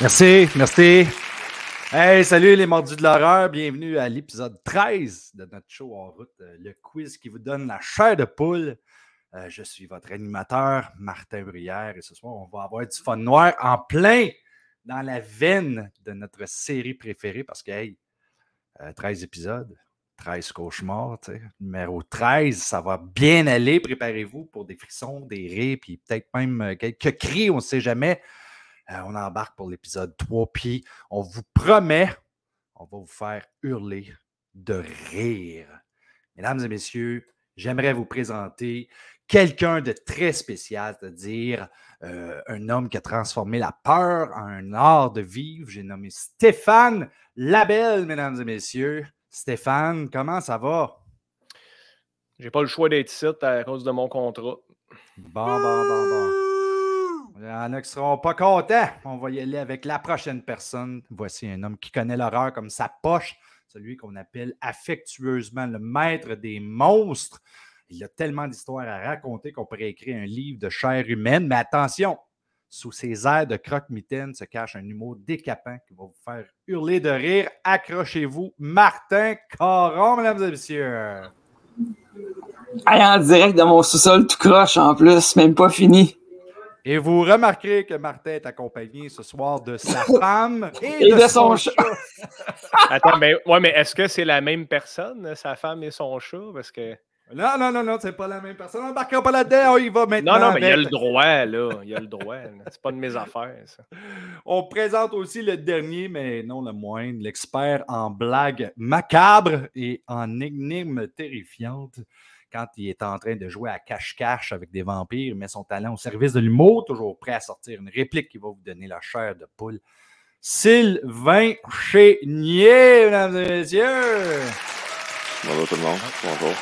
Merci, merci. Hey, salut les mordus de l'horreur. Bienvenue à l'épisode 13 de notre show en route, euh, le quiz qui vous donne la chair de poule. Euh, je suis votre animateur, Martin Bruyère, et ce soir, on va avoir du fun noir en plein dans la veine de notre série préférée parce que, hey, 13 euh, épisodes, 13 cauchemars, tu sais. numéro 13, ça va bien aller. Préparez-vous pour des frissons, des rires, puis peut-être même quelques cris, on ne sait jamais. Euh, on embarque pour l'épisode 3, puis on vous promet, on va vous faire hurler de rire. Mesdames et messieurs, j'aimerais vous présenter quelqu'un de très spécial, c'est-à-dire euh, un homme qui a transformé la peur en un art de vivre. J'ai nommé Stéphane Labelle, mesdames et messieurs. Stéphane, comment ça va? J'ai pas le choix d'être ici à cause de mon contrat. Bon, bon, bon, bon. Il y en a qui seront pas contents. On va y aller avec la prochaine personne. Voici un homme qui connaît l'horreur comme sa poche, celui qu'on appelle affectueusement le maître des monstres. Il a tellement d'histoires à raconter qu'on pourrait écrire un livre de chair humaine. Mais attention, sous ses airs de croque-mitaine se cache un humour décapant qui va vous faire hurler de rire. Accrochez-vous, Martin Caron, mesdames et messieurs. en direct de mon sous-sol tout croche en plus, même pas fini. Et vous remarquerez que Martin est accompagné ce soir de sa femme et, de, son, chat. Attends, mais, ouais, mais est-ce que c'est la même personne, sa femme et son chat? Parce que. Non, non, non, non, c'est pas la même personne. On pas là-dedans, on y va maintenant. Non, non, mais il y a le droit, là. Il y a le droit. C'est pas de mes affaires, ça. On présente aussi le dernier, mais non le moindre, l'expert en blagues macabres et en énigmes terrifiantes quand il est en train de jouer à cache-cache avec des vampires, il met son talent au service de l'humour, toujours prêt à sortir une réplique qui va vous donner la chair de poule. Sylvain Chénier, mesdames et messieurs. Bonjour tout le monde. Bonjour.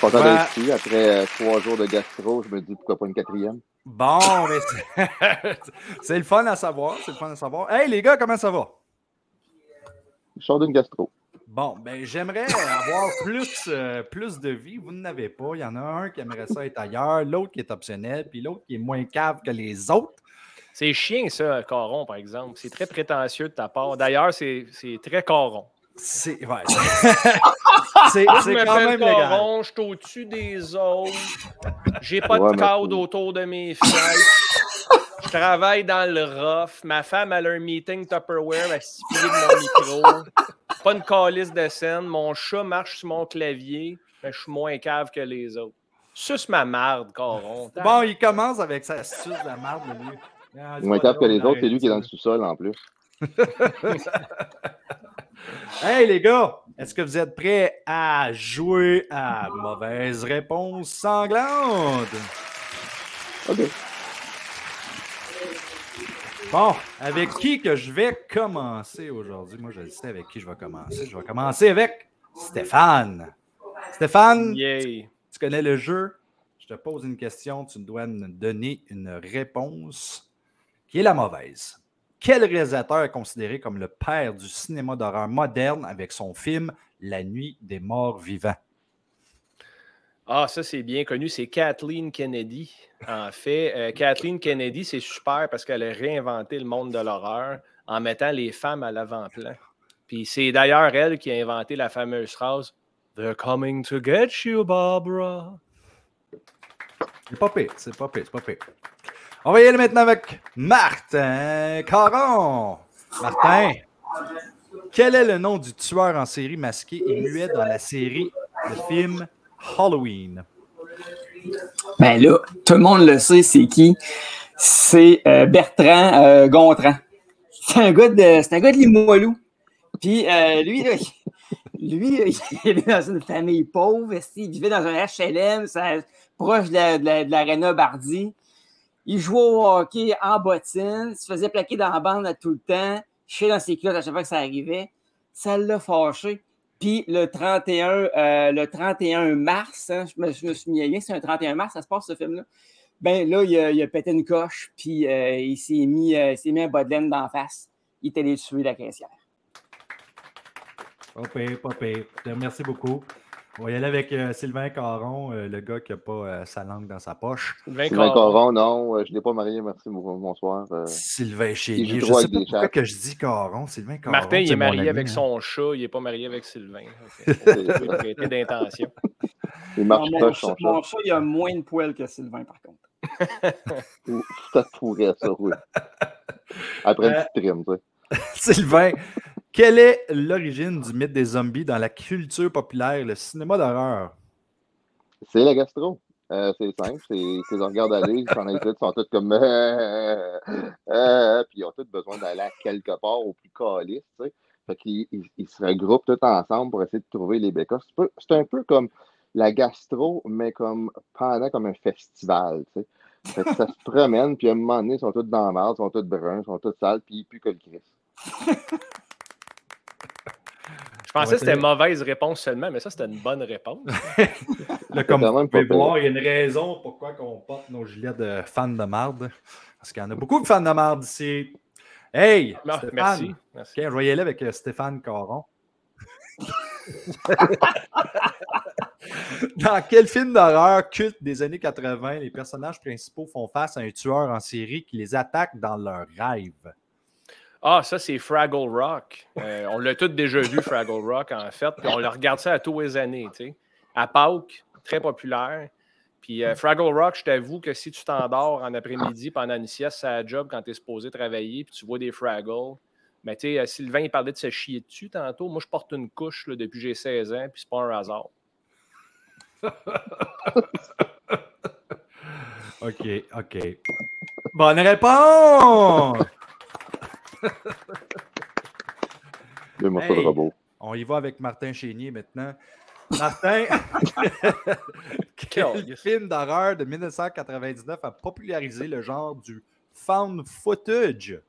Content d'être ici. Après euh, trois jours de gastro, je me dis pourquoi pas une quatrième. Bon, mais c'est le fun à savoir. C'est le fun à savoir. Hey les gars, comment ça va? Je sors d'une gastro. Bon, ben j'aimerais avoir plus, euh, plus de vie. Vous n'avez pas. Il y en a un qui aimerait ça être ailleurs, l'autre qui est optionnel, puis l'autre qui est moins cave que les autres. C'est chien, ça, Coron, par exemple. C'est très prétentieux de ta part. D'ailleurs, c'est très Coron. C'est ouais, c'est quand même Coron, je suis au-dessus des autres. J'ai pas de cadre autour de mes fesses. Je travaille dans le rough. Ma femme, elle a un meeting Tupperware à six pieds de mon micro. Pas une calice de scène. Mon chat marche sur mon clavier. Mais je suis moins cave que les autres. Suce ma marde, Coron. Bon, il commence avec sa suce de marde, lui. Ah, moins cave que les autres, c'est lui qui est dans le sous-sol en plus. hey les gars, est-ce que vous êtes prêts à jouer à mauvaise réponse sanglante? OK. Bon, avec qui que je vais commencer aujourd'hui? Moi, je sais avec qui je vais commencer. Je vais commencer avec Stéphane. Stéphane, tu connais le jeu? Je te pose une question, tu dois me donner une réponse qui est la mauvaise. Quel réalisateur est considéré comme le père du cinéma d'horreur moderne avec son film La nuit des morts vivants? Ah, ça, c'est bien connu. C'est Kathleen Kennedy. En fait, euh, Kathleen Kennedy, c'est super parce qu'elle a réinventé le monde de l'horreur en mettant les femmes à l'avant-plan. Puis c'est d'ailleurs elle qui a inventé la fameuse phrase They're coming to get you, Barbara. C'est pas pire, c'est pas pire, c'est pas pire. On va y aller maintenant avec Martin Caron. Martin, quel est le nom du tueur en série masqué et muet dans la série de films Halloween? Ben là, tout le monde le sait, c'est qui? C'est euh, Bertrand euh, Gontran. C'est un gars de, c'est un de Limoilou. Puis euh, lui, lui, il vivait dans une famille pauvre. Il vivait dans un HLM proche de, l'aréna Bardi. Il jouait au hockey en bottine, se faisait plaquer dans la bande tout le temps, chier dans ses culottes à chaque fois que ça arrivait. Ça l'a fâché. Puis le 31, euh, le 31 mars, hein, je, me, je, me, à bien, c'est un 31 mars, ça se passe ce film-là. Ben là, il a, a, pété une coche, puis euh, il s'est mis, euh, s'est un bas de laine d'en face. Il était allé tuer la caissière. Pas pire. Merci beaucoup. On va y aller avec euh, Sylvain Caron, euh, le gars qui n'a pas euh, sa langue dans sa poche. Sylvain, Caron, non, je n'ai pas marié, merci, bonsoir. Sylvain Chénier, je sais pas pourquoi que je dis Caron. Sylvain Caron, Martin, il est marié avec hein. son chat, il n'est pas marié avec Sylvain. Okay. il d'intention. Il marche pas, son chat. Mon chat, il a moins de poils que Sylvain, par contre. ça pourrait, ça, oui. Après une petite trim, tu sais. Sylvain, quelle est l'origine du mythe des zombies dans la culture populaire, le cinéma d'horreur? C'est la gastro. Euh, c'est simple, c'est les regardes aller, ils sont tous comme euh, euh, puis ils ont tous besoin d'aller quelque part au plus calice, tu sais. Fait qu'ils ils, se regroupent tous ensemble pour essayer de trouver les bécos. C'est un peu comme la gastro, mais comme pendant comme un festival, tu sais. Fait que ça se promène, puis à un moment donné, ils sont tous dans la merde, ils sont tous bruns, ils sont tous sales, puis ils puent que le Christ. Je pensais que c'était une mauvaise réponse seulement, mais ça, c'était une bonne réponse. Là, comme vous pouvez voir, il y a une raison pourquoi on porte nos gilets de fans de marde. Parce qu'il y en a beaucoup de fans de marde ici. Hey! Ah, Stéphane. Merci. merci. je vais y aller avec euh, Stéphane Caron. Dans quel film d'horreur culte des années 80 les personnages principaux font face à un tueur en série qui les attaque dans leurs rêves? Ah, ça, c'est Fraggle Rock. Euh, on l'a tous déjà vu, Fraggle Rock, en fait. On le regarde ça à tous les années, tu sais. À Pâques, très populaire. Puis euh, Fraggle Rock, je t'avoue que si tu t'endors en après-midi pendant une sieste c'est un job quand tu es supposé travailler, puis tu vois des Fraggle, mais tu sais, euh, Sylvain, il parlait de se chier dessus tantôt. Moi, je porte une couche depuis que j'ai 16 ans, puis c'est pas un hasard. OK, OK. Bonne réponse! On y va avec Martin Chénier maintenant. Martin, quel film d'horreur de 1999 a popularisé le genre du found footage?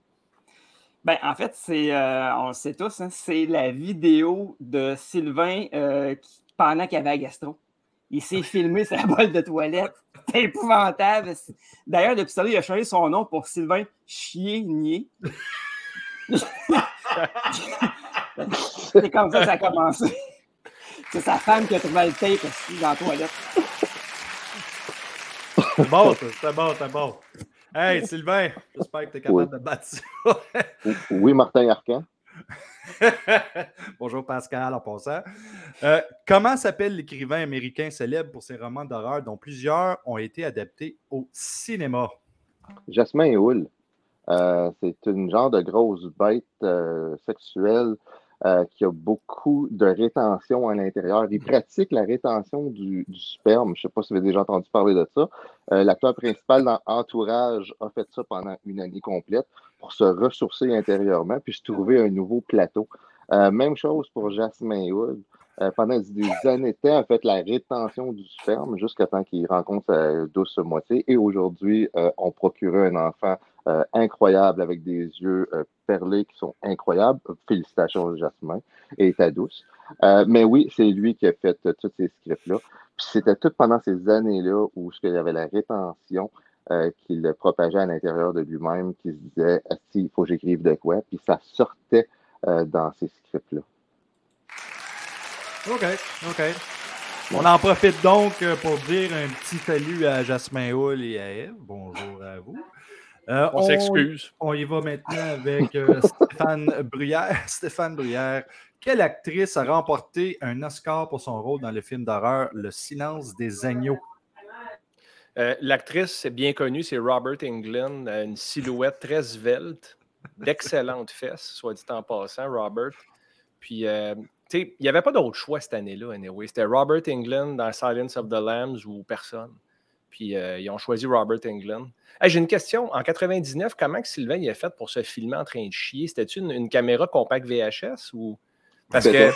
Ben, en fait, c'est, euh, on le sait tous, hein, c'est la vidéo de Sylvain euh, pendant qu'il avait la gastro. Il s'est filmé sa boîte de toilette. C'est épouvantable. D'ailleurs, depuis ça, il a changé son nom pour Sylvain Chier-Nier. C'est comme ça que ça a commencé. C'est sa femme qui a trouvé le tape aussi dans la toilette. C'est bon, c'est bon, c'est bon. Hey, Sylvain, j'espère que tu es capable de battre ça. oui, Martin Arcan. Bonjour Pascal, en passant. Euh, comment s'appelle l'écrivain américain célèbre pour ses romans d'horreur dont plusieurs ont été adaptés au cinéma? Jasmin Hull. Euh, c'est une genre de grosse bête euh, sexuelle euh, qui a beaucoup de rétention à l'intérieur. Il pratique la rétention du, sperme. Je ne sais pas si vous avez déjà entendu parler de ça. L'acteur principal dans Entourage a fait ça pendant une année complète pour se ressourcer intérieurement puis se trouver un nouveau plateau. même chose pour Jasmine Wood. pendant des années de temps, a fait la rétention du sperme jusqu'à temps qu'il rencontre sa douce moitié. Et aujourd'hui, on procurait un enfant euh, incroyable avec des yeux euh, perlés qui sont incroyables. Félicitations, Jasmin et ta douce. Euh, mais oui, c'est lui qui a fait tous ces scripts-là. C'était tout pendant ces années-là où il y avait la rétention qu'il propageait à l'intérieur de lui-même, qui se disait il faut que j'écrive de quoi. Puis ça sortait dans ces scripts-là. OK, OK. On en profite donc pour dire un petit salut à Jasmin Hull et à Eve. Bonjour à vous. Euh, on, s'excuse. On y va maintenant avec euh, Stéphane Bruyère. Stéphane Bruyère, quelle actrice a remporté un Oscar pour son rôle dans le film d'horreur Le silence des agneaux? Euh, l'actrice, c'est bien connue, c'est Robert Englund, une silhouette très svelte, d'excellentes fesses, soit dit en passant, Robert. Puis, il n'y avait pas d'autre choix cette année-là, anyway. C'était Robert Englund dans Silence of the Lambs ou personne. Puis, ils ont choisi Robert Englund. J'ai une question. En 99, comment que Sylvain il a fait pour se filmer en train de chier? C'était-tu une, caméra compact VHS ou? Parce que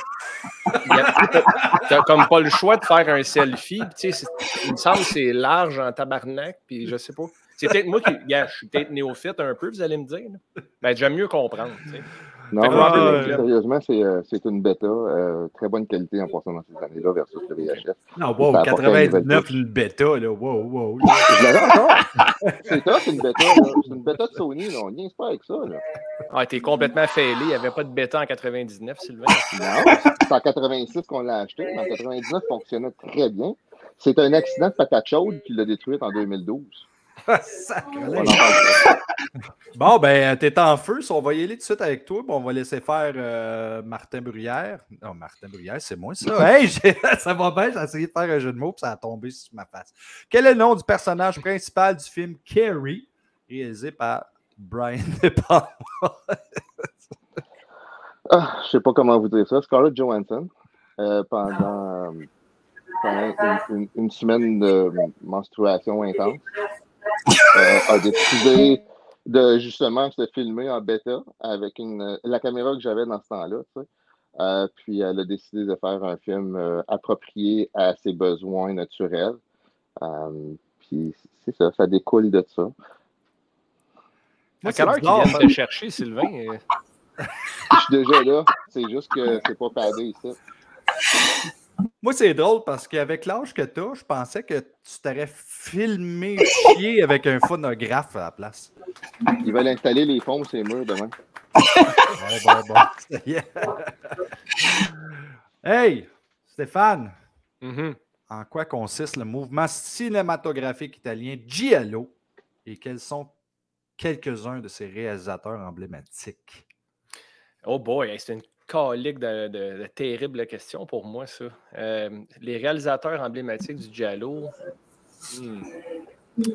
t'as comme pas le choix de faire un selfie. Tu sais, il me semble que c'est large en tabarnak, puis je sais pas. C'est peut-être moi qui. je suis peut-être néophyte un peu, vous allez me dire. Ben, j'aime mieux comprendre. Non, sérieusement, euh, c'est une bêta. Euh, très bonne qualité en passant dans ces années-là versus le VHS. Non, wow, 99, une bêta, là. Wow, wow. c'est ça, c'est une bêta. C'est une bêta de Sony, là. On n'y pas avec ça, là. Ah, t'es complètement failé. Il n'y avait pas de bêta en 99, Sylvain. Non, c'est en 86 qu'on l'a acheté. Mais en 99, ça fonctionnait très bien. C'est un accident de patate chaude qui l'a détruite en 2012. bon, ben, t'es en feu. on va y aller tout de suite avec toi. Bon, on va laisser faire euh, Martin Bruyère. Non, Martin Bruyère, c'est moi, ça. hey, ça va bien. J'ai essayé de faire un jeu de mots, puis ça a tombé sur ma face. Quel est le nom du personnage principal du film Carrie, réalisé par Brian De Palma? ah, je sais pas comment vous dire ça. Scarlett Johansson, euh, pendant, une, une, semaine de menstruation intense. Euh, a décidé de justement se filmer en bêta avec une, la caméra que j'avais dans ce temps-là. Euh, puis elle a décidé de faire un film euh, approprié à ses besoins naturels. puis c'est ça, ça découle de ça. À quelle heure qu'ils viennent te chercher, Sylvain? Je suis déjà là. C'est juste que c'est pas padé ici. Moi, c'est drôle parce qu'avec l'âge que tu as, je pensais que tu t'aurais filmé chier avec un phonographe à la place. Ils veulent installer les fonds sur les murs demain. hey, Stéphane. Mm-hmm. En quoi consiste le mouvement cinématographique italien Giallo et quels sont quelques-uns de ses réalisateurs emblématiques? Oh boy, c'est une calique de, de, terribles questions pour moi, ça. Euh, les réalisateurs emblématiques du Giallo. Hmm,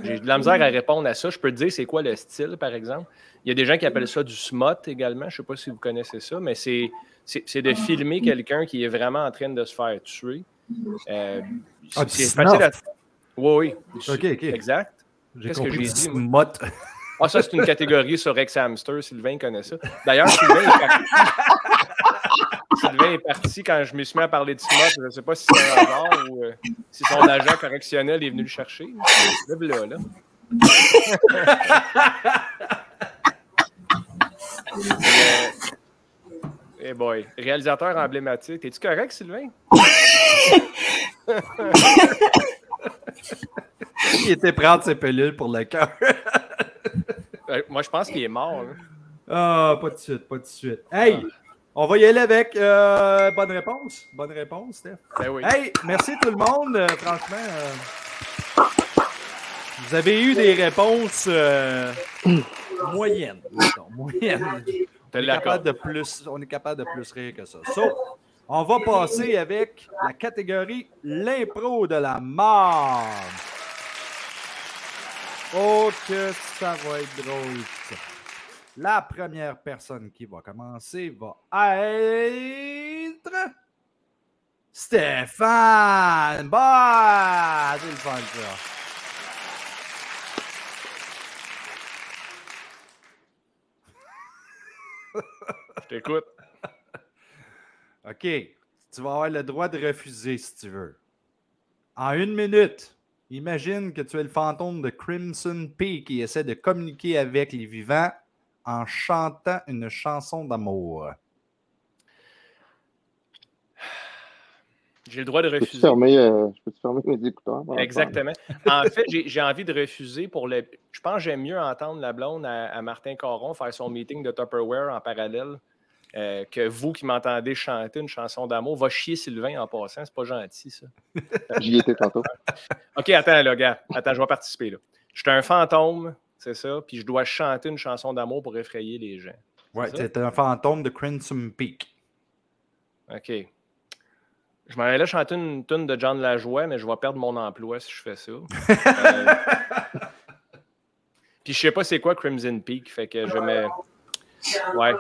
j'ai de la misère à répondre à ça. Je peux te dire c'est quoi le style, par exemple. Il y a des gens qui appellent ça du smut également. Je ne sais pas si vous connaissez ça, mais c'est, c'est, de filmer quelqu'un qui est vraiment en train de se faire tuer. Euh, ah, c'est facile à. Oui, oui. OK, OK. Exact. Qu'est-ce que j'ai dit? Smut. Ah, ça, c'est une catégorie sur Rex Hamster. Sylvain connaît ça. D'ailleurs, Sylvain est parti. Sylvain est parti quand je me suis mis à parler de smut. Je ne sais pas si c'est un hasard ou euh, si son agent correctionnel est venu le chercher. Lève là, là. Hey boy, réalisateur emblématique. Es-tu correct, Sylvain? Il était prendre ses pelules pour le cœur. Euh, moi, je pense qu'il est mort. Ah, pas de suite, pas de suite. Hey, on va y aller avec euh, bonne réponse. Bonne réponse, Steph. Ben hey, merci tout le monde. Euh, franchement, vous avez eu des réponses moyennes. moyennes. On est, capable de plus, on est capable de plus rire que ça. So, on va passer avec la catégorie l'impro de la mort. Oh, que ça va être drôle. La première personne qui va commencer va être. Stéphane! Bah! C'est le fun, ça. Je t'écoute. OK. Tu vas avoir le droit de refuser si tu veux. En une minute, Imagine que tu es le fantôme de Crimson Peak qui essaie de communiquer avec les vivants en chantant une chanson d'amour. J'ai le droit de refuser. Euh, je peux te fermer, mes écouteurs? Exactement. en fait, j'ai envie de refuser pour le. Je pense que j'aime mieux entendre la blonde à, Martin Caron faire son meeting de Tupperware en parallèle euh, que vous qui m'entendez chanter une chanson d'amour. Va chier Sylvain en passant, c'est pas gentil ça. J'y étais tantôt. OK, attends là, gars. Attends, je vais participer là. Je suis un fantôme, c'est ça, puis je dois chanter une chanson d'amour pour effrayer les gens. Ouais, c'est un fantôme de Crimson Peak. OK. Je m'en allais chanter une tune de John Lajoie, mais je vais perdre mon emploi si je fais ça. Euh, puis je sais pas c'est quoi Crimson Peak, fait que je mets. Ouais.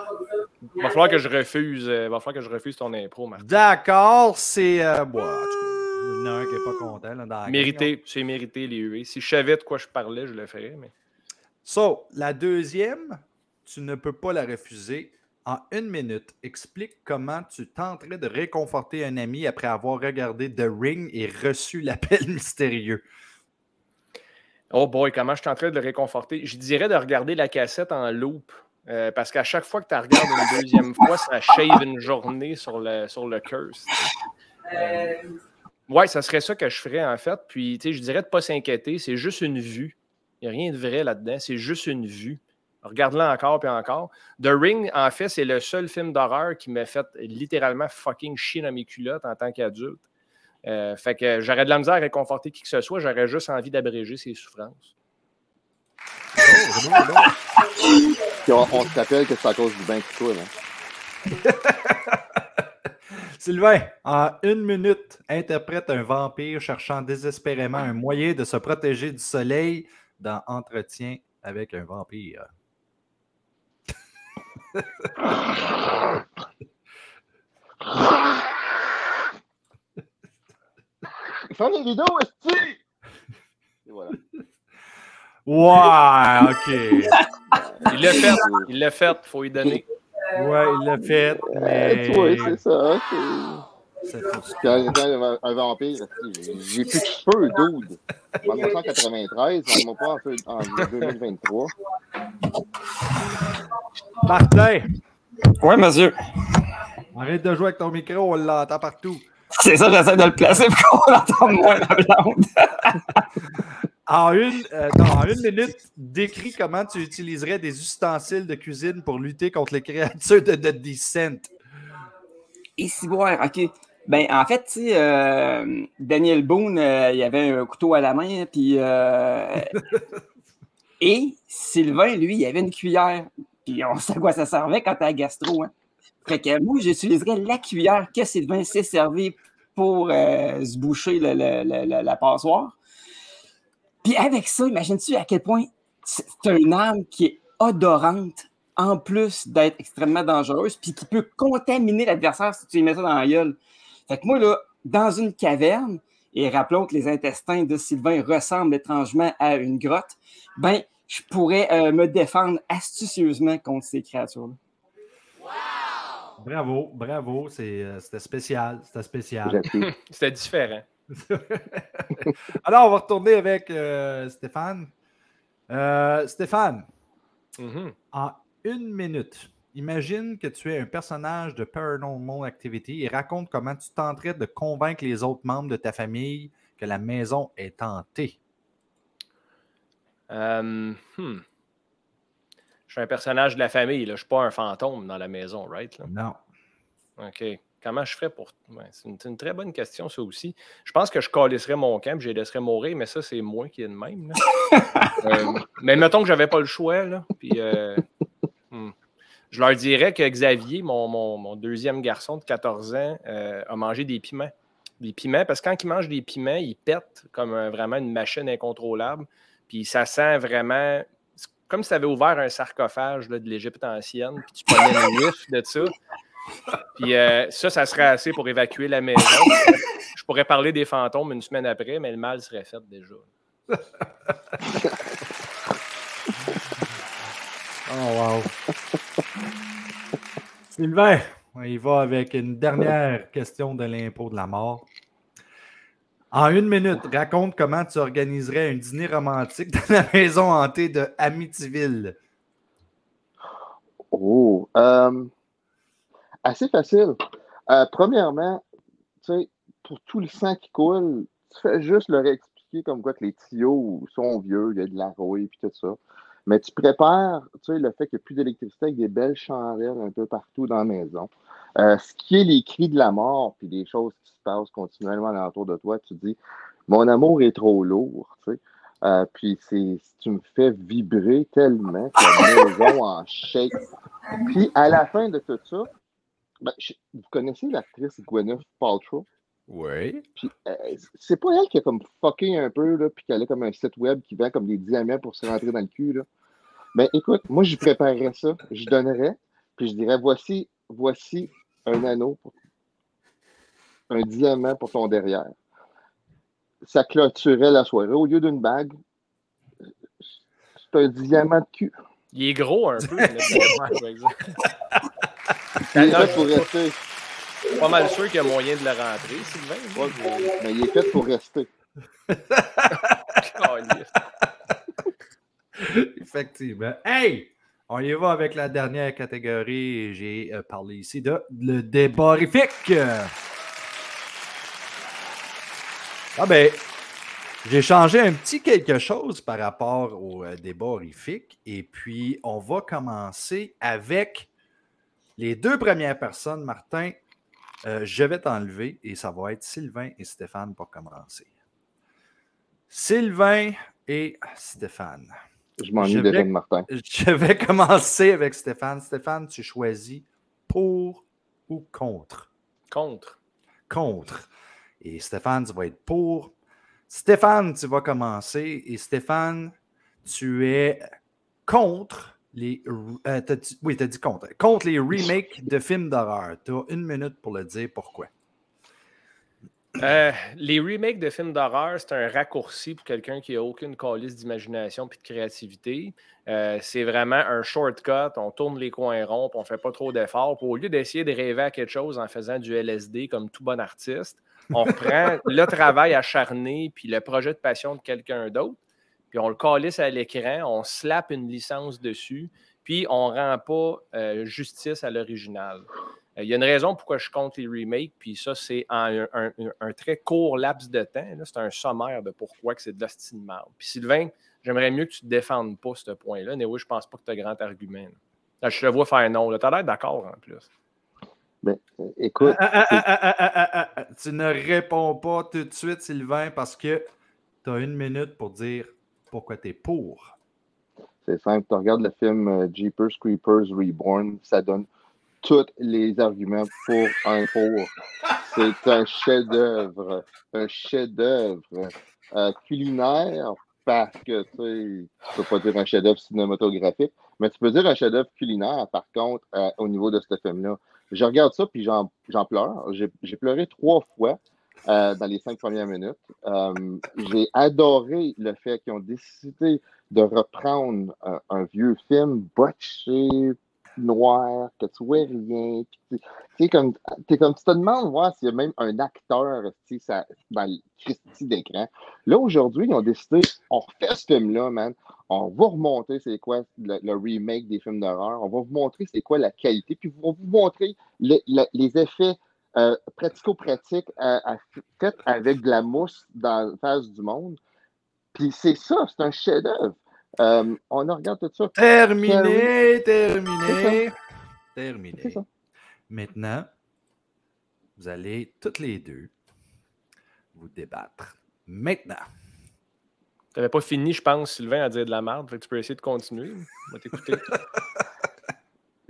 Il va falloir que je refuse. Euh, va falloir que je refuse ton impro, Martin. D'accord, c'est. Euh, bon, il y en a un qui n'est pas content. Là, dans mérité, c'est mérité les huées. Si je savais de quoi je parlais, je le ferais. Mais... So, la deuxième, tu ne peux pas la refuser. En une minute, explique comment tu tenterais de réconforter un ami après avoir regardé The Ring et reçu l'appel mystérieux. Oh boy, comment je tenterais de le réconforter? Je dirais de regarder la cassette en loop Euh, parce qu'à chaque fois que tu regardes une deuxième fois, ça shave une journée sur le, sur le curse. Euh, ouais, ça serait ça que je ferais en fait. Puis, tu sais, je dirais de ne pas s'inquiéter, c'est juste une vue. Il n'y a rien de vrai là-dedans, c'est juste une vue. Regarde-la encore puis encore. The Ring, en fait, c'est le seul film d'horreur qui m'a fait littéralement fucking chier dans mes culottes en tant qu'adulte. Euh, fait que j'aurais de la misère à réconforter qui que ce soit, j'aurais juste envie d'abréger ses souffrances. On, on se rappelle que c'est à cause du bain qui coule. Hein? Sylvain, en une minute, interprète un vampire cherchant désespérément un moyen de se protéger du soleil dans Entretien avec un vampire. Les rideaux, Et voilà. Ouais, OK. Il l'a fait, il l'a fait, il faut lui donner. Ouais, il l'a fait, mais... Oui, c'est ça. C'est quand un vampire, j'ai plus de cheveux, dude. En 1993, on m'a pas en, en 2023. Martin! Oui, monsieur. Arrête de jouer avec ton micro, on l'entend partout. C'est ça, j'essaie de le placer pour qu'on entende moins la blonde. en, une, euh, en une minute, décris comment tu utiliserais des ustensiles de cuisine pour lutter contre les créatures de, de Descent. Et si voir, ok. Ben, en fait, tu sais, euh, Daniel Boone, euh, il avait un couteau à la main, puis. et Sylvain, lui, il avait une cuillère. Puis on sait à quoi ça servait quand t'as gastro. Hein. Fait que moi, j'utiliserais la cuillère que Sylvain s'est servi pour se boucher la passoire. Puis avec ça, imagine-tu à quel point c'est une arme qui est odorante en plus d'être extrêmement dangereuse, puis qui peut contaminer l'adversaire si tu lui mets ça dans la gueule. Fait que moi, là, dans une caverne, et rappelons que les intestins de Sylvain ressemblent étrangement à une grotte, ben, je pourrais euh, me défendre astucieusement contre ces créatures-là. Bravo, bravo. Euh, c'était spécial. C'était spécial. c'était différent. Alors, on va retourner avec euh, Stéphane. Euh, Stéphane, mm-hmm. en une minute, imagine que tu es un personnage de Paranormal Activity et raconte comment tu tenterais de convaincre les autres membres de ta famille que la maison est hantée. Hmm je suis un personnage de la famille, là. je ne suis pas un fantôme dans la maison, right? Non. OK. Comment je ferais pour. c'est une, très bonne question, ça aussi. Je pense que je calisserais mon camp et je les laisserais mourir, mais ça, c'est moi qui ai de même. Euh, mais mettons que j'avais pas le choix. Là, puis, euh, hmm. Je leur dirais que Xavier, mon, deuxième garçon de 14 ans, euh, a mangé des piments. Des piments, parce que quand il mange des piments, il pète comme vraiment une machine incontrôlable. Puis ça sent vraiment comme si tu avais ouvert un sarcophage de l'Égypte ancienne, puis tu prenais le whiff de ça. Puis euh, ça, ça serait assez pour évacuer la maison. Je pourrais parler des fantômes une semaine après, mais le mal serait fait déjà. oh, wow. Sylvain, on y va avec une dernière question de l'impôt de la mort. En une minute, raconte comment tu organiserais un dîner romantique dans la maison hantée de Amityville. Oh, euh, assez facile. Euh, premièrement, tu sais, pour tout le sang qui coule, tu fais juste leur expliquer comme quoi que les tuyaux sont vieux, il y a de la rouille et tout ça. Mais tu prépares, tu sais, le fait qu'il n'y a plus d'électricité avec des belles chandelles un peu partout dans la maison. Euh, ce qui est les cris de la mort, puis des choses qui se passent continuellement alentour de toi, tu dis Mon amour est trop lourd, tu sais. Euh, puis tu me fais vibrer tellement que la maison en shake. Puis à la fin de tout ça, ben, vous connaissez l'actrice Gwyneth Paltrow? Oui. Puis euh, c'est pas elle qui a comme fucké un peu, là, puis qu'elle a comme un site web qui vend comme des diamants pour se rentrer dans le cul, là. Ben écoute, moi je préparerais ça, je donnerais, puis je dirais voici, voici un anneau, un diamant pour ton derrière. Ça clôturait la soirée. Au lieu d'une bague, c'est un diamant de cul. Il est gros un peu. il est fait pour rester. Pas mal sûr qu'il y a moyen de le rentrer, Sylvain. mais il est fait pour rester. Effectivement. Hey! On y va avec la dernière catégorie. J'ai euh, parlé ici de le débat horrifique. Ah ben, j'ai changé un petit quelque chose par rapport au euh, débat horrifique. Et puis, on va commencer avec les deux premières personnes. Martin, euh, je vais t'enlever et ça va être Sylvain et Stéphane pour commencer. Sylvain et Stéphane. Je m'ennuie déjà de Martin. Je vais commencer avec Stéphane. Stéphane, tu choisis pour ou contre? Contre. Contre. Et Stéphane, tu vas être pour. Stéphane, tu vas commencer. Et Stéphane, tu es contre les. Euh, oui, tu as dit contre. Contre les remakes de films d'horreur. Tu as une minute pour le dire pourquoi. Euh, les remakes de films d'horreur, c'est un raccourci pour quelqu'un qui n'a aucune calice d'imagination et de créativité. Euh, c'est vraiment un shortcut. On tourne les coins ronds, on ne fait pas trop d'efforts. Au lieu d'essayer de rêver à quelque chose en faisant du LSD comme tout bon artiste, on reprend le travail acharné puis le projet de passion de quelqu'un d'autre, puis on le calisse à l'écran, on slap une licence dessus, puis on ne rend pas euh, justice à l'original. Il y a une raison pourquoi je compte les remakes, puis ça, c'est un, un, très court laps de temps. C'est un sommaire de pourquoi que c'est de l'hostie de Puis Sylvain, j'aimerais mieux que tu ne défendes pas ce point-là. Mais oui, je pense pas que tu as grand argument. je te vois faire non. Tu as l'air d'accord en plus. Ben, écoute. Ah, ah, ah, tu ne réponds pas tout de suite, Sylvain, parce que tu as une minute pour dire pourquoi tu es pour? C'est simple. Tu regardes le film euh, Jeepers Creepers Reborn, ça donne tous les arguments pour un pour. C'est un chef-d'œuvre, un chef-d'œuvre euh, culinaire parce que tu ne peux pas dire un chef-d'œuvre cinématographique, mais tu peux dire un chef-d'œuvre culinaire par contre euh, au niveau de ce film-là. Je regarde ça puis j'en pleure. J'ai pleuré trois fois. Euh, dans les cinq premières minutes. J'ai adoré le fait qu'ils ont décidé de reprendre un, vieux film botché, noir, que tu vois rien. Tu comme, tu te demandes voir s'il y a même un acteur ça, dans le Christie d'écran. Là, aujourd'hui, ils ont décidé, on refait ce film-là, man. On va remonter c'est quoi le, remake des films d'horreur. On va vous montrer c'est quoi la qualité. Puis on va vous montrer les, effets euh, pratico-pratiques euh, faits avec de la mousse dans la face du monde. Puis c'est ça, c'est un chef-d'œuvre. Euh, on regarde tout ça. Terminé, terminé, terminé. Maintenant, vous allez toutes les deux vous débattre. Maintenant. Tu n'avais pas fini, je pense, Sylvain, à dire de la merde. tu peux essayer de continuer. On va t'écouter.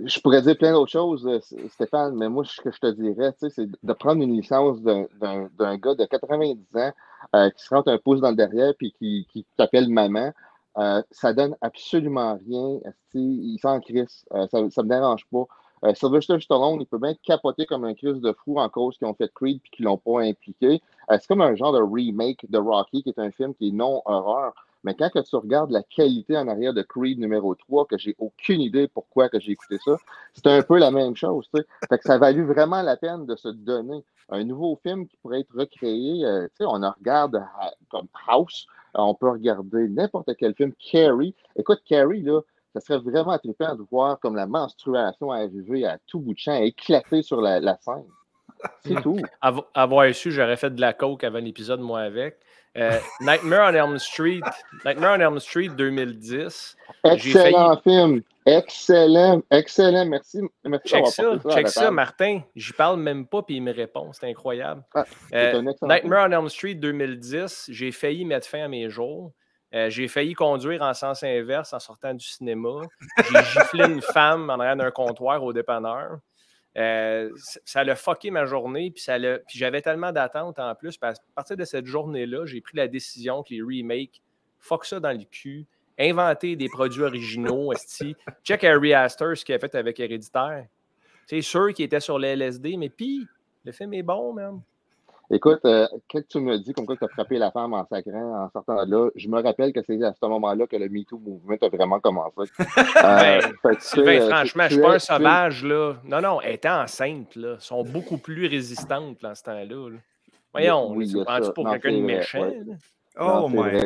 je pourrais dire plein d'autres choses, euh, Stéphane, mais moi, ce que je te dirais, c'est de prendre une licence d'un gars de 90 ans euh, qui se rentre un pouce dans le derrière puis qui, t'appelle maman. Euh, ça donne absolument rien. Il s'en crisse. Euh, ça ne me dérange pas. Euh, Sylvester Stallone, il peut bien capoter comme un crise de fou en cause qui ont fait Creed et qui ne l'ont pas impliqué. c'est comme un genre de remake de Rocky, qui est un film qui est non horreur. Mais quand que tu regardes la qualité en arrière de Creed numéro 3, que j'ai aucune idée pourquoi que j'ai écouté ça, c'est un peu la même chose. Fait que ça a valu vraiment la peine de se donner un nouveau film qui pourrait être recréé. on en regarde comme House, euh, on peut regarder n'importe quel film. Carrie, écoute, Carrie, là, ça serait vraiment trippant de voir comme la menstruation arriver à tout bout de champ, éclater sur la, scène. C'est tout. Avoir su, j'aurais fait de la coke avant l'épisode, moi, avec. Euh, Nightmare on Elm Street, Nightmare on Elm Street 2010. Excellent film. Excellent, excellent. Merci. merci check ça, check ça Martin. J'y parle même pas, puis il me répond. C'est incroyable. Ah, euh, Nightmare on Elm Street 2010, j'ai failli mettre fin à mes jours. Euh, j'ai failli conduire en sens inverse en sortant du cinéma. J'ai giflé une femme en arrière d'un comptoir au dépanneur. Euh, ça a fucké ma journée, puis, puis j'avais tellement d'attentes en plus. à partir de cette journée-là, j'ai pris la décision que les remakes, fuck ça dans le cul, inventer des produits originaux. Check Harry Astor, ce qu'il a fait avec Héréditaire. C'est sûr qu'il était sur les LSD, mais puis, le film est bon, même. Écoute, euh, quand tu me dis comme quoi tu as frappé la femme en sacrant en sortant de là, je me rappelle que c'est à ce moment-là que le MeToo Movement a vraiment commencé. Euh, ben, euh, franchement, je ne suis pas un sauvage, là. Non, non, elle était enceinte, là. Elles sont beaucoup plus résistantes dans ce temps-là. Voyons, oui, tu prends-tu pour quelqu'un de méchant? Oh my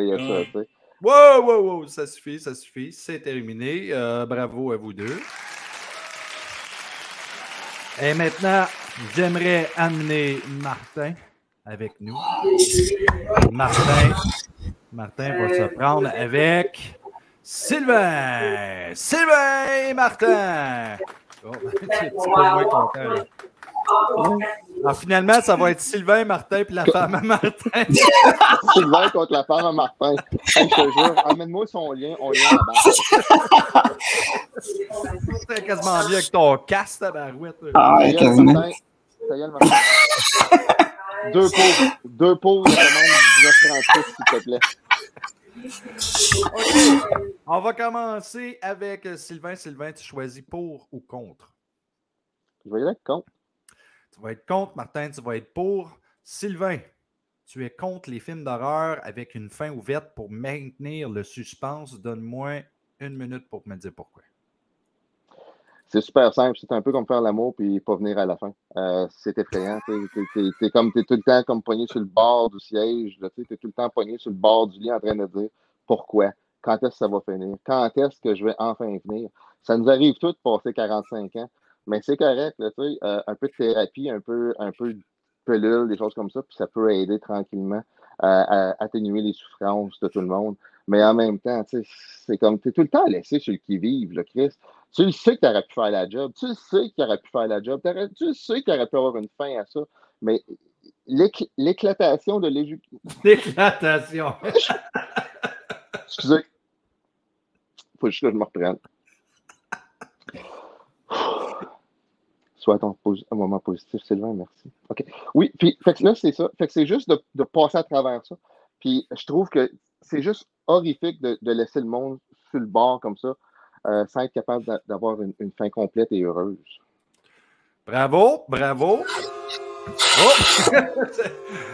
God. Wow, wow, wow, ça suffit, ça suffit. C'est terminé. Euh, bravo à vous deux. Et maintenant, j'aimerais amener Martin avec nous. Martin, Martin va se prendre avec Sylvain. Sylvain et Martin. Oh, c'est moins content. Alors, finalement, ça va être Sylvain Martin puis la femme à Martin. Sylvain contre la femme à Martin. je te jure, amène-moi son lien, on lien là-bas. C'est quasiment bien avec ton casque, ta barouette. Ah, ouais, Martin. Deux pauses. Deux pauses de commande 19 s'il te plaît. On va commencer avec Sylvain. Sylvain, tu choisis pour ou contre? Je vais aller contre. Tu vas être contre, Martin, tu vas être pour. Sylvain, tu es contre les films d'horreur avec une fin ouverte pour maintenir le suspense. Donne-moi une minute pour me dire pourquoi. C'est super simple. C'est un peu comme faire l'amour puis pas venir à la fin. Euh, c'est effrayant. Tu es, comme, es tout le temps comme poigné sur le bord du siège. Tu es tout le temps poigné sur le bord du lit en train de dire pourquoi, quand est-ce que ça va finir, quand est-ce que je vais enfin venir. Ça nous arrive tout de passer 45 ans. Mais c'est correct, là, euh, un peu de thérapie, un peu, un peu de pelule, des choses comme ça, puis ça peut aider tranquillement à, atténuer les souffrances de tout le monde. Mais en même temps, c'est comme tu es tout le temps laissé sur le qui-vive, le Christ. Tu le sais que tu aurais pu faire la job, tu le sais qu'il aurait pu faire la job, tu le sais qu'il aurait pu avoir une fin à ça, mais l'éclatation de l'éducation. L'éclatation. Excusez. Faut juste que je me reprenne. soit un, moment positif, Sylvain, merci. OK. Oui, puis fait que là, c'est ça. Fait que c'est juste de, passer à travers ça. Puis je trouve que c'est juste horrifique de, laisser le monde sur le bord comme ça, euh, sans être capable d'avoir une, fin complète et heureuse. Bravo, bravo. Oh!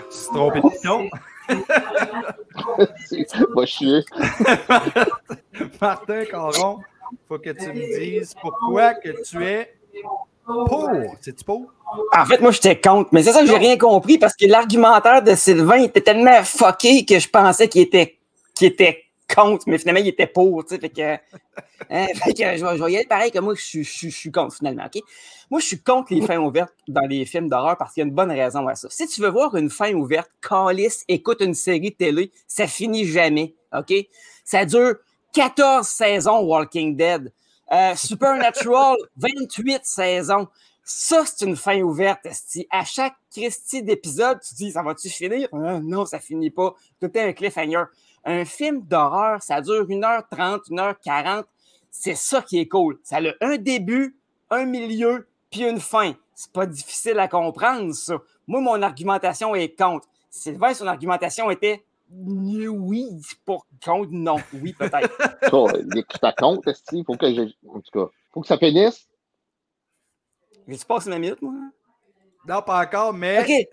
c'est trompé de ton. Va chier. Martin Caron, il faut que tu me dises pourquoi que tu es pour. C'est-tu pour? En fait, moi, j'étais contre. Mais c'est ça que j'ai rien compris parce que l'argumentaire de Sylvain était tellement fucké que je pensais qu'il était, était contre, mais finalement, il était pour. Fait que, hein, fait que je, vais, y aller pareil que moi, je, je, suis contre finalement. OK? Moi, je suis contre les fins ouvertes dans les films d'horreur parce qu'il y a une bonne raison à ça. Si tu veux voir une fin ouverte, Calice, écoute une série de télé, ça finit jamais. OK? Ça dure 14 saisons Walking Dead. Euh, Supernatural, 28 saisons. Ça, c'est une fin ouverte, Esti. À chaque Christie d'épisode, tu dis, ça va-tu finir? Ah, non, ça finit pas. Tout est un cliffhanger. Un film d'horreur, ça dure 1h30, 1h40. C'est ça qui est cool. Ça a un début, un milieu, puis une fin. C'est pas difficile à comprendre, ça. Moi, mon argumentation est contre. Sylvain, son argumentation était oui, pour contre, non. Oui, peut-être. ça compte, il faut que En tout cas, faut que ça finisse? J'ai-tu passé ma minute, moi? Non, pas encore, mais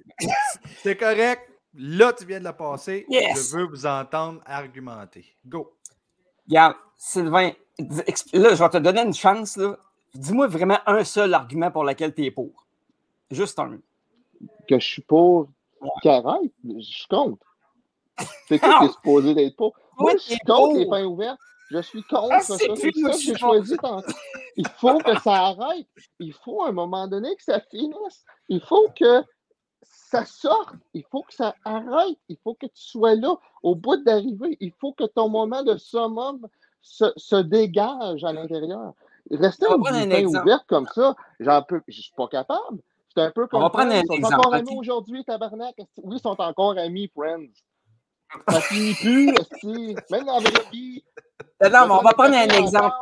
c'est correct. Là, tu viens de la passer. Je veux vous entendre argumenter. Go. Regarde, Sylvain, là, je vais te donner une chance. Dis-moi vraiment un seul argument pour lequel tu es pour. Juste un. Que je suis pour ouais. Je compte. C'est quoi qui est supposé d'être pour? Moi, je suis contre les fins ouvertes. Je suis contre ah, ça. C'est ça que j'ai choisi. Il faut que ça arrête. Il faut à un moment donné que ça finisse. Il faut que ça sorte. Il faut que ça arrête. Il faut que tu sois là au bout d'arriver. Il faut que ton moment de summum se, se dégage à l'intérieur. Rester une fin ouverte comme ça, j'en peux, je suis pas capable. C'est un peu comme. On va prendre un ils sont encore amis aujourd'hui, tabarnak. Oui, ils sont encore amis, friends. Ça finit plus, même dans la vie. Non, mais on va prendre un exemple.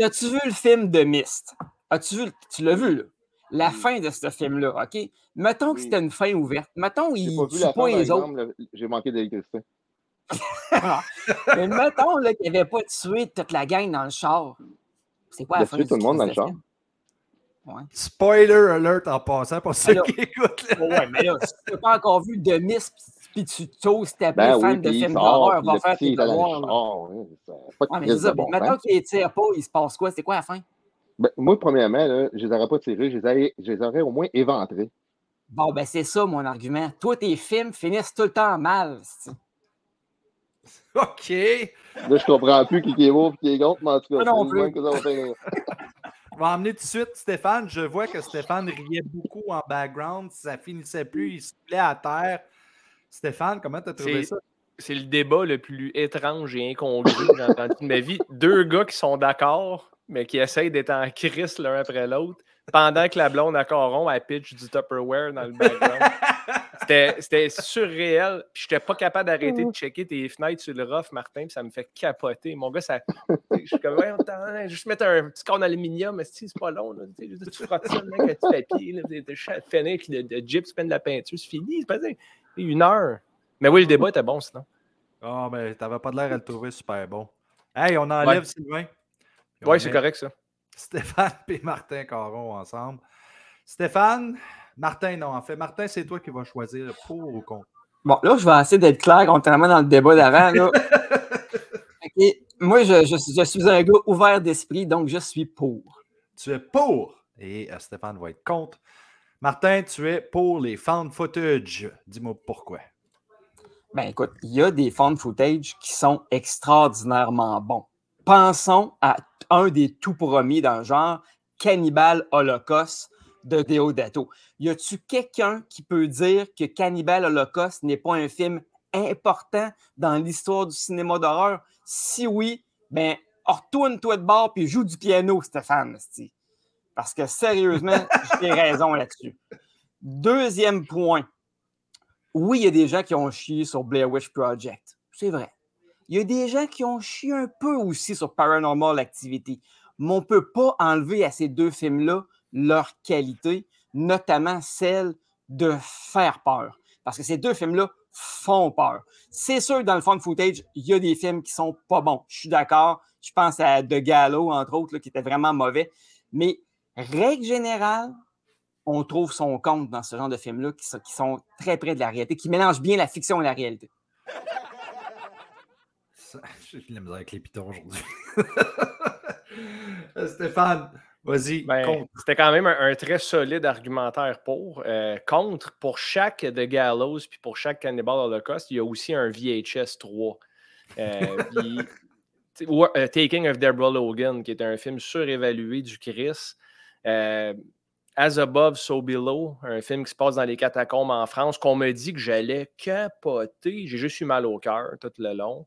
As-tu vu le film de Mist? As-tu vu, tu l'as vu, là? La fin de ce film-là, OK? Mettons que c'était une fin ouverte. Mettons qu'il ne tue pas les autres. J'ai manqué d'électricité. mais mettons qu'il n'avait pas tué toute la gang dans le char. C'est quoi la fin? tué tout le monde dans le char. Ouais. Spoiler alert en passant pour ceux qui écoutent. Ouais, mais là, si tu n'as pas encore vu de Mist puis tu t'oses taper ben fan de films d'horreur, va faire tes devoirs. Ah, ça. Maintenant qu'il les tire pas, il se passe quoi? C'est quoi la fin? Ben, moi, premièrement, là, je les aurais pas tirés, je les, aurais, je les aurais au moins éventrés. Bon, ben c'est ça mon argument. Toi, tes films finissent tout le temps mal. OK. Là, je comprends plus qui est beau et qui est contre, mais en tout cas, non plus. Que ça va emmener tout de suite Stéphane. Je vois que Stéphane riait beaucoup en background. Ça finissait plus, il se plaît à terre. Stéphane, comment tu as trouvé ça? C'est le débat le plus étrange et incongru que j'ai entendu de ma vie. Deux gars qui sont d'accord, mais qui essayent d'être en crise l'un après l'autre, pendant que la blonde à Coron, elle pitch du Tupperware dans le background. C'était surréel. Puis j'étais pas capable d'arrêter de checker tes fenêtres sur le rough, Martin, puis ça me fait capoter. Mon gars, ça. Je suis comme, ouais, juste mettre un petit corps d'aluminium, mais c'est pas long. Là. Tu frottes ça avec un petit papier, là, de, de, de, de gyps, peine de la peinture, c'est fini. C'est une heure. Mais oui, le débat était bon sinon. Ah, oh, ben, t'avais pas l'air à le trouver super bon. Hey, on enlève Sylvain. Oui, c'est correct ça. Stéphane et Martin Caron ensemble. Stéphane, Martin, non, en fait, Martin, c'est toi qui vas choisir pour ou contre. Bon, là, je vais essayer d'être clair contrairement dans le débat d'avant. Moi, je, je, suis un gars ouvert d'esprit, donc je suis pour. Tu es pour. Et euh, Stéphane va être contre. Martin, tu es pour les found footage. Dis-moi pourquoi. Ben écoute, il y a des found footage qui sont extraordinairement bons. Pensons à un des tout premiers dans le genre, Cannibal Holocaust de Deodato. Y a-tu quelqu'un qui peut dire que Cannibal Holocaust n'est pas un film important dans l'histoire du cinéma d'horreur? Si oui, ben retourne-toi de bord puis joue du piano, Stéphane. Parce que sérieusement, j'ai raison là-dessus. Deuxième point. Oui, il y a des gens qui ont chié sur Blair Witch Project. C'est vrai. Il y a des gens qui ont chié un peu aussi sur Paranormal Activity. Mais on ne peut pas enlever à ces deux films-là leur qualité, notamment celle de faire peur. Parce que ces deux films-là font peur. C'est sûr dans le fond footage, il y a des films qui sont pas bons. Je suis d'accord. Je pense à The Gallo, entre autres, qui était vraiment mauvais. Mais règle générale, on trouve son compte dans ce genre de films-là qui, sont très près de la réalité, qui mélangent bien la fiction et la réalité. J'ai la misère avec les pitons aujourd'hui. Stéphane, Vas-y. Ben, c'était quand même un, très solide argumentaire pour. Euh, contre, pour chaque The Gallows puis pour chaque Cannibal Holocaust, il y a aussi un VHS 3. Euh, euh, Taking of Deborah Logan, qui est un film surévalué du Chris. As Above, So Below, un film qui se passe dans les catacombes en France, qu'on me dit que j'allais capoter. J'ai juste eu mal au cœur tout le long.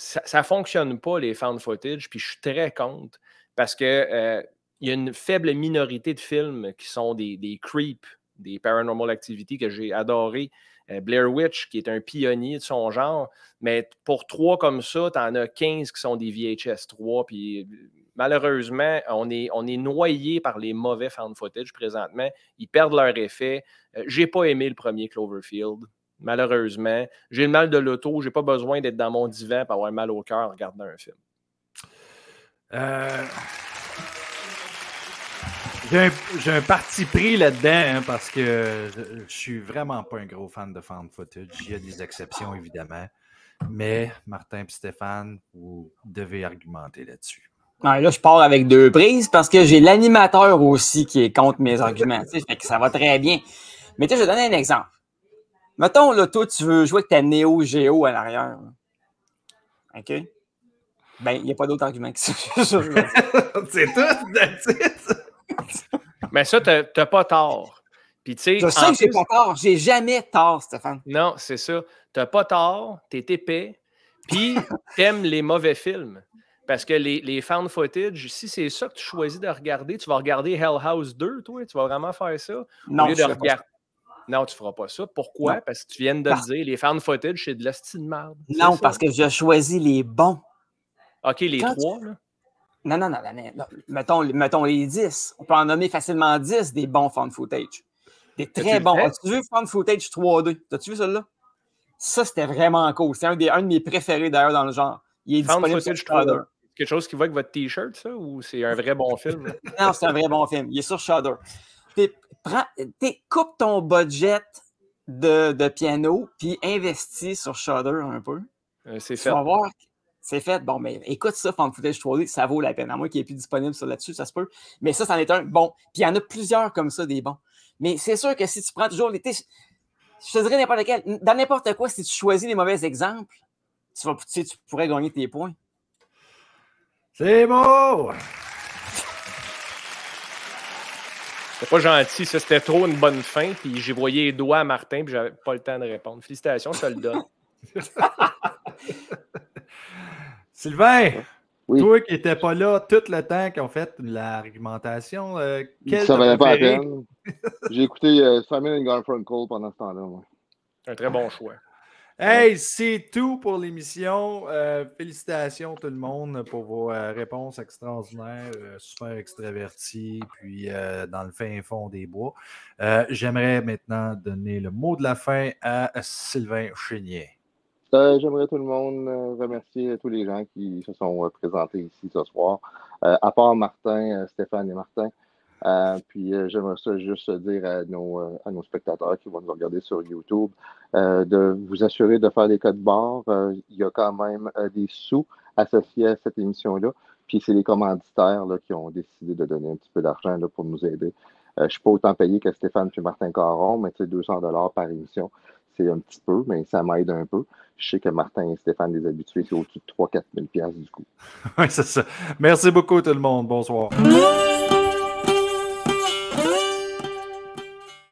Ça ne fonctionne pas, les found footage, puis je suis très contre parce qu'il euh, y a une faible minorité de films qui sont des, des creeps, des paranormal activities que j'ai adoré. Euh, Blair Witch, qui est un pionnier de son genre, mais pour trois comme ça, tu en as 15 qui sont des VHS 3. Puis malheureusement, on est, on est noyé par les mauvais found footage présentement. Ils perdent leur effet. Euh, j'ai pas aimé le premier Cloverfield malheureusement. J'ai le mal de l'auto, j'ai pas besoin d'être dans mon divan pour avoir mal au cœur en regardant un film. Euh, j'ai un, parti pris là-dedans hein, parce que je, suis vraiment pas un gros fan de fan footage. Il y a des exceptions, évidemment. Mais Martin et Stéphane, vous devez argumenter là-dessus. là, je pars avec deux prises parce que j'ai l'animateur aussi qui est contre mes arguments. Fait que ça va très bien. Mais tu je vais donner un exemple. Mettons, là, toi, tu veux jouer avec ta Neo Geo à l'arrière. OK? Ben, il n'y a pas d'autre argument que ça. c'est tout, Mais ça, tu n'as pas tort. Puis, tu sais, je sais que j'ai pas tort. J'ai jamais tort, Stéphane. Non, c'est ça. Tu n'as pas tort, tu es épais, puis tu aimes les mauvais films. Parce que les, les found footage, si c'est ça que tu choisis de regarder, tu vas regarder Hell House 2, toi, tu vas vraiment faire ça. Non, je Non, tu ne feras pas ça. Pourquoi? Parce que tu viens de le dire, les found footage, c'est de la de merde. Non, parce que je choisis les bons. OK, les trois, là? Non, non, non, non, Mettons, mettons, les 10. On peut en nommer facilement 10 des bons fan footage. Des très bons. As-tu vu fan footage 3D? T'as-tu vu celui-là? Ça, c'était vraiment cool. C'est un, des, un de mes préférés d'ailleurs dans le genre. Il est fan disponible sur Shudder. Quelque chose qui va avec votre T-shirt, ça? Ou c'est un vrai bon film? non, c'est un vrai bon film. Il est sur Shudder. Coupe ton budget de, de piano, puis investis sur Shudder un peu. Euh, c'est fait. Tu vas voir c'est fait. Bon, mais écoute ça, Fan Footage 3D, ça vaut la peine. À moins qu'il n'y ait plus disponible sur là-dessus, ça se peut. Mais ça, c'en est un bon. Puis il y en a plusieurs comme ça, des bons. Mais c'est sûr que si tu prends toujours les. je te dirais n'importe quel. Dans n'importe quoi, si tu choisis les mauvais exemples, tu, vas, tu, tu pourrais gagner tes points. C'est beau! C'était pas gentil, ça. C'était trop une bonne fin. Puis j'ai voyé les doigts à Martin, puis j'avais pas le temps de répondre. Félicitations, ça le donne. Sylvain, toi qui n'étais pas là tout le temps qu'on fait l'argumentation, euh, ça valait pas la peine. J'ai écouté euh, Simon and Garfunkel pendant ce temps-là. Un très bon choix. Hey, c'est tout pour l'émission. Euh, félicitations tout le monde pour vos euh, réponses extraordinaires, euh, super extraverties, puis dans le fin fond des bois. J'aimerais maintenant donner le mot de la fin à Sylvain Chénier. J'aimerais tout le monde remercier tous les gens qui se sont présentés ici ce soir, à part Martin, Stéphane et Martin. Euh, puis euh, j'aimerais ça juste dire à nos, euh, à nos spectateurs qui vont nous regarder sur YouTube de vous assurer de faire des codes barres. il y a quand même des sous associés à cette émission-là. Puis c'est les commanditaires là, qui ont décidé de donner un petit peu d'argent pour nous aider. je ne suis pas autant payé que Stéphane et Martin Caron, mais c'est 200 par émission. C'est un petit peu, mais ça m'aide un peu. Je sais que Martin et Stéphane, les habitués, c'est au-dessus de 3-4 000 du coup. oui, c'est ça. Merci beaucoup tout le monde. Bonsoir.